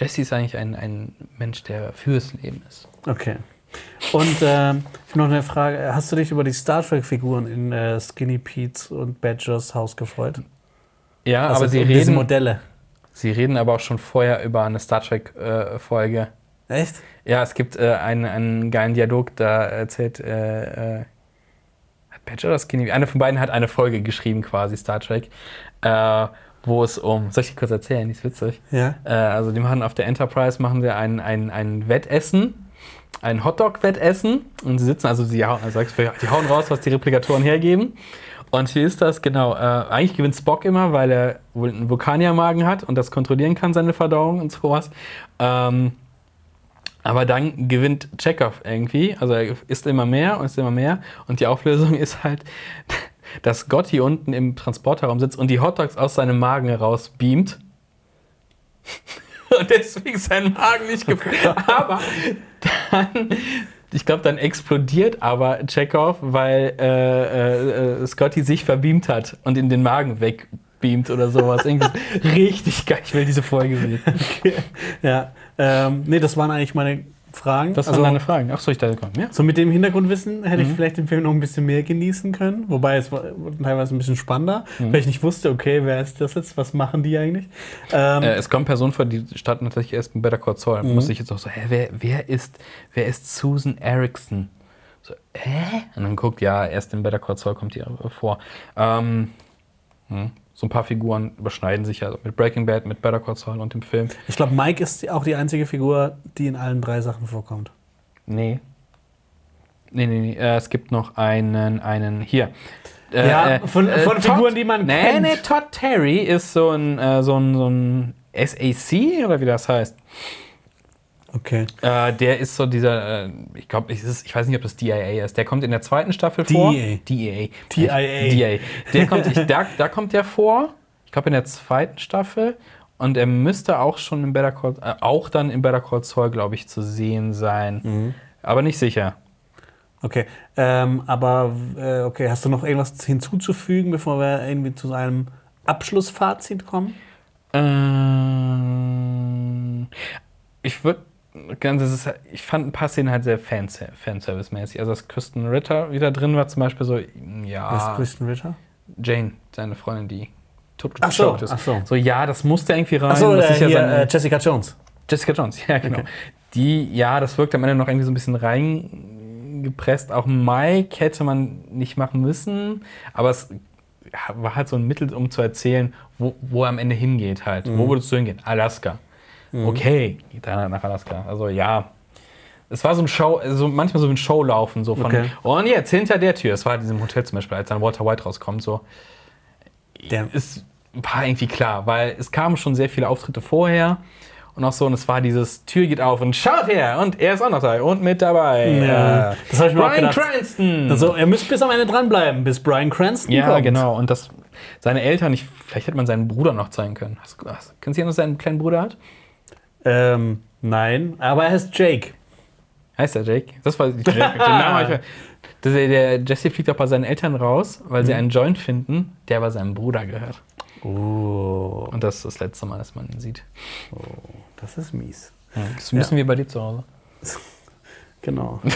Jesse ist eigentlich ein, ein Mensch, der fürs Leben ist. Okay. Und ähm, ich habe noch eine Frage. Hast du dich über die Star Trek-Figuren in äh, Skinny Pete's und Badgers Haus gefreut? Ja, Also aber sie um diese reden, Modelle. Sie reden aber auch schon vorher über eine Star Trek-Folge. Echt? ja, es gibt äh, einen, einen geilen Dialog, da erzählt. Äh, äh, hat Badger oder Skinny? Einer von beiden hat eine Folge geschrieben, quasi Star Trek, äh, wo es um. Soll ich die kurz erzählen? Die ist witzig. Ja. Äh, also, die machen auf der Enterprise machen sie ein, ein, ein Wettessen. Ein Hotdog-Wettessen. Und sie sitzen, also sie hauen, also die hauen raus, was die Replikatoren hergeben. Und wie ist das? Genau. Äh, eigentlich gewinnt Spock immer, weil er wohl einen Vulkaniermagen hat und das kontrollieren kann, seine Verdauung und sowas. Ähm, aber dann gewinnt Chekhov irgendwie. Also er isst immer mehr und isst immer mehr. Und die Auflösung [laughs] ist halt, dass Gott hier unten im Transporterraum sitzt und die Hotdogs aus seinem Magen heraus beamt. [laughs] Und deswegen sein Magen nicht gefüllt. Aber dann, ich glaube, dann explodiert aber Chekhov, weil äh, äh, Scotty sich verbeamt hat und in den Magen wegbeamt oder sowas. [laughs] Richtig geil. Ich will diese Folge sehen. Ja. Ähm, nee, das waren eigentlich meine Fragen. Also, waren deine Fragen? Achso, ich dachte, komm, ja. So mit dem Hintergrundwissen hätte Mhm. ich vielleicht den Film noch ein bisschen mehr genießen können. Wobei es war teilweise ein bisschen spannender, Mhm. weil ich nicht wusste, okay, wer ist das jetzt? Was machen die eigentlich? Ähm, Äh, es kommen Personen vor, die starten tatsächlich erst mit Better Call Saul. Da musste ich jetzt auch so, hä, wer, wer, ist, wer ist Susan Erickson? So, hä? Und dann guckt, ja, erst in Better Call Saul kommt die vor. Ähm, hm, so ein paar Figuren überschneiden sich ja mit Breaking Bad, mit Better Call Saul und dem Film. ich glaube, Mike ist auch die einzige Figur, die in allen drei Sachen vorkommt. Nee. Nee, nee, nee. Äh, es gibt noch einen, einen hier. Äh, Ja, äh, von- äh, von Todd- Figuren, die man nee, kennt. Nee, Todd Terry ist so ein, äh, so ein, so ein SAC oder wie das heißt. Okay. Äh, der ist so dieser, äh, ich glaube, ich, ich weiß nicht, ob das DIA ist. Der kommt in der zweiten Staffel vor. DEA. DEA. TIA. DIA. Der kommt, ich, da, da kommt der vor. Ich glaube in der zweiten Staffel. Und er müsste auch schon in Better Call, äh, auch dann in Better Call Saul, glaube ich, zu sehen sein. Mhm. Aber nicht sicher. Okay. Ähm, aber äh, okay, hast du noch irgendwas hinzuzufügen, bevor wir irgendwie zu einem Abschlussfazit kommen? Ähm, ich würde ganz, es ist, ich fand ein paar Szenen halt sehr Fanser Fanservice-mäßig. Also, dass Kristen Ritter wieder drin war, zum Beispiel so, Was ist ja, Kristen Ritter? Jane, seine Freundin, die tot Ach so, ist. ach so. So, ja, das musste irgendwie rein. Achso, das äh, ist ja hier, seine, äh, Jessica Jones. Jessica Jones, ja, genau. Okay. Die, ja, das wirkt am Ende noch irgendwie so ein bisschen reingepresst. Auch Mike hätte man nicht machen müssen, aber es ja, war halt so ein Mittel, um zu erzählen, wo, wo er am Ende hingeht halt. Wo würdest du hingehen? Alaska. Okay, geht er nach Alaska. Also ja. Es war so ein Show, so manchmal so ein Showlaufen, so von, Okay. und jetzt hinter der Tür, es war in diesem Hotel zum Beispiel, als dann Walter White rauskommt, so, Der, es war irgendwie klar, weil es kamen schon sehr viele Auftritte vorher Und auch so, und es war dieses Tür geht auf und schaut her und er ist auch noch da und mit dabei. Ja, das hab ich mir auch Bryan gedacht. Cranston. Also, ihr müsst bis am Ende dranbleiben, bis Brian Cranston ja, kommt. genau. Und das, seine Eltern, ich, vielleicht hätte man seinen Bruder noch zeigen können. Hast, du- hast, kennst du noch seinen kleinen Bruder hat? Ähm, nein, aber er heißt Jake. Heißt der Jake? Das war [laughs] Jake. Den Namen ich das, der Jesse fliegt auch bei seinen Eltern raus, weil Mhm. sie einen Joint finden, der bei seinem Bruder gehört. Oh, Und das ist das letzte Mal, dass man ihn sieht. das ist mies. Das müssen wir bei dir zu Hause. [laughs] Genau. [laughs]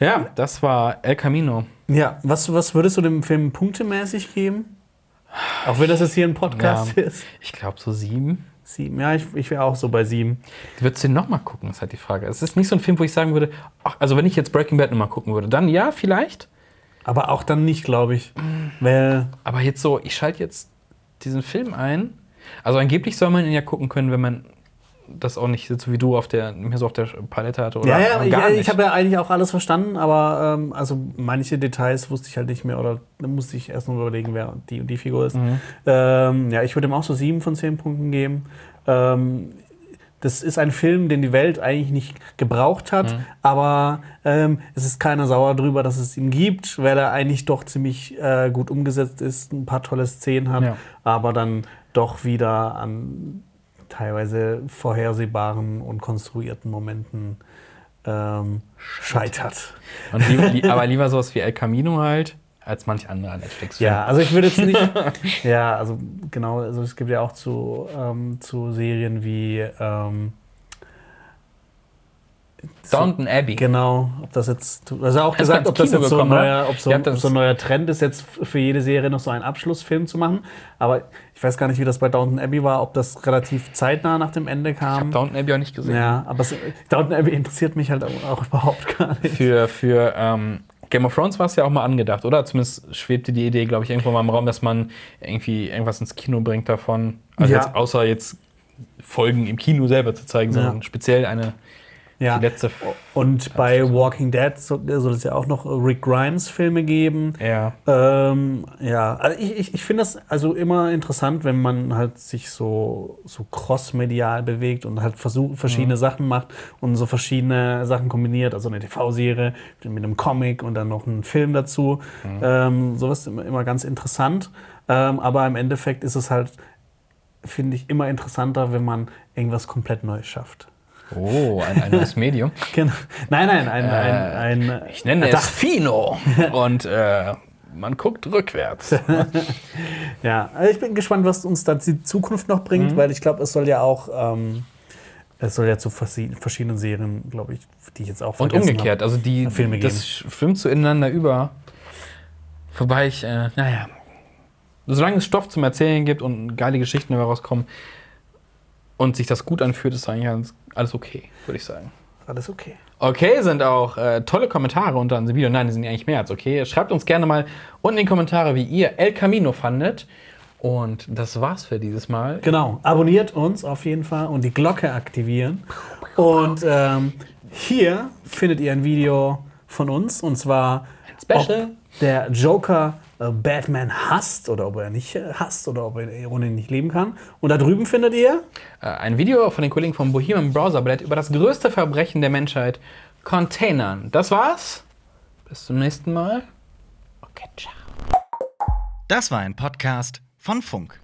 Ja, das war El Camino. ja, was, was würdest du dem Film punktemäßig geben? Auch wenn das jetzt hier ein Podcast Ja. ist. Ich glaube so sieben. Sieben. Ja, ich, ich wäre auch so bei sieben. Würdest du den nochmal gucken, ist halt die Frage. Es ist nicht so ein Film, wo ich sagen würde, ach, also wenn ich jetzt Breaking Bad nochmal gucken würde, dann ja, vielleicht. Aber auch dann nicht, glaube ich. Weil, Aber jetzt so, ich schalte jetzt diesen Film ein. Also angeblich soll man ihn ja gucken können, wenn man das auch nicht so wie du auf der, mehr so auf der Palette hatte oder ja, ja, gar ich, nicht. ich habe ja eigentlich auch alles verstanden, aber ähm, also manche Details wusste ich halt nicht mehr oder da musste ich erst noch überlegen, wer die und die Figur ist. Mhm. Ähm, ja, ich würde ihm auch so sieben von zehn Punkten geben. Ähm, das ist ein Film, den die Welt eigentlich nicht gebraucht hat, Mhm. aber ähm, es ist keiner sauer drüber, dass es ihn gibt, weil er eigentlich doch ziemlich äh, gut umgesetzt ist, ein paar tolle Szenen hat, Ja. aber dann doch wieder an teilweise vorhersehbaren und konstruierten Momenten ähm, scheitert. Und lieber, li [laughs] aber lieber sowas wie El Camino halt, als manch anderer Netflix-Film. Ja, also ich würde jetzt nicht. [laughs] ja, also genau, also es gibt ja auch zu, ähm, zu Serien wie. Ähm, Downton Abbey. Genau, ob das jetzt. Ja auch Hast gesagt, ob das jetzt so ein, neuer, ob so, ob das- so ein neuer Trend ist, jetzt für jede Serie noch so einen Abschlussfilm zu machen. Aber ich weiß gar nicht, wie das bei Downton Abbey war, ob das relativ zeitnah nach dem Ende Ich habe kam. Downton Abbey auch nicht gesehen. Ja, aber es, Downton Abbey interessiert mich halt auch, auch überhaupt gar nicht. Für, für ähm, Game of Thrones war es ja auch mal angedacht, oder? Zumindest schwebte die Idee, glaube ich, irgendwo mal im Raum, dass man irgendwie irgendwas ins Kino bringt davon. Also Ja. jetzt außer jetzt Folgen im Kino selber zu zeigen, sondern Ja. speziell eine Ja. die letzte. Und bei Walking Dead so- soll es ja auch noch Rick Grimes Filme geben. Ja. Ähm, ja, also ich, ich, ich finde das also immer interessant, wenn man halt sich so, so crossmedial bewegt und halt versucht, verschiedene Sachen macht und so verschiedene Sachen kombiniert. Also eine TV-Serie mit einem Comic und dann noch einen Film dazu. Ähm, sowas ist immer, immer ganz interessant. Ähm, aber im Endeffekt ist es halt, finde ich, immer interessanter, wenn man irgendwas komplett Neues schafft. Oh, ein, ein neues Medium. [laughs] Genau. Nein, nein, ein, Äh, ein, ein Ich nenne es Fino. [laughs] Und äh, man guckt rückwärts. [laughs] Ja, also ich bin gespannt, was uns dann die Zukunft noch bringt, weil ich glaube, es soll ja auch, ähm, es soll ja zu verschiedenen Serien, glaube ich, die ich jetzt auch Und umgekehrt. Also die, Filme das schwimmt so ineinander über. Wobei ich, äh, naja, solange es Stoff zum Erzählen gibt und geile Geschichten dabei rauskommen und sich das gut anfühlt, ist eigentlich alles, alles okay, würde ich sagen. Alles okay. Okay sind auch äh, tolle Kommentare unter unserem Video. Nein, die sind eigentlich mehr als okay. Schreibt uns gerne mal unten in die Kommentare, wie ihr El Camino fandet. Und das war's für dieses Mal. Genau, abonniert uns auf jeden Fall und die Glocke aktivieren. Und ähm, hier findet ihr ein Video von uns und zwar Special. der Joker Batman hasst oder ob er nicht äh, hasst oder ob er ohne ihn nicht leben kann. Und da drüben findet ihr Äh, ein Video von den Kollegen vom Bohemian Browser Blät über das größte Verbrechen der Menschheit, Containern. Das war's. Bis zum nächsten Mal. Okay, ciao. Das war ein Podcast von Funk.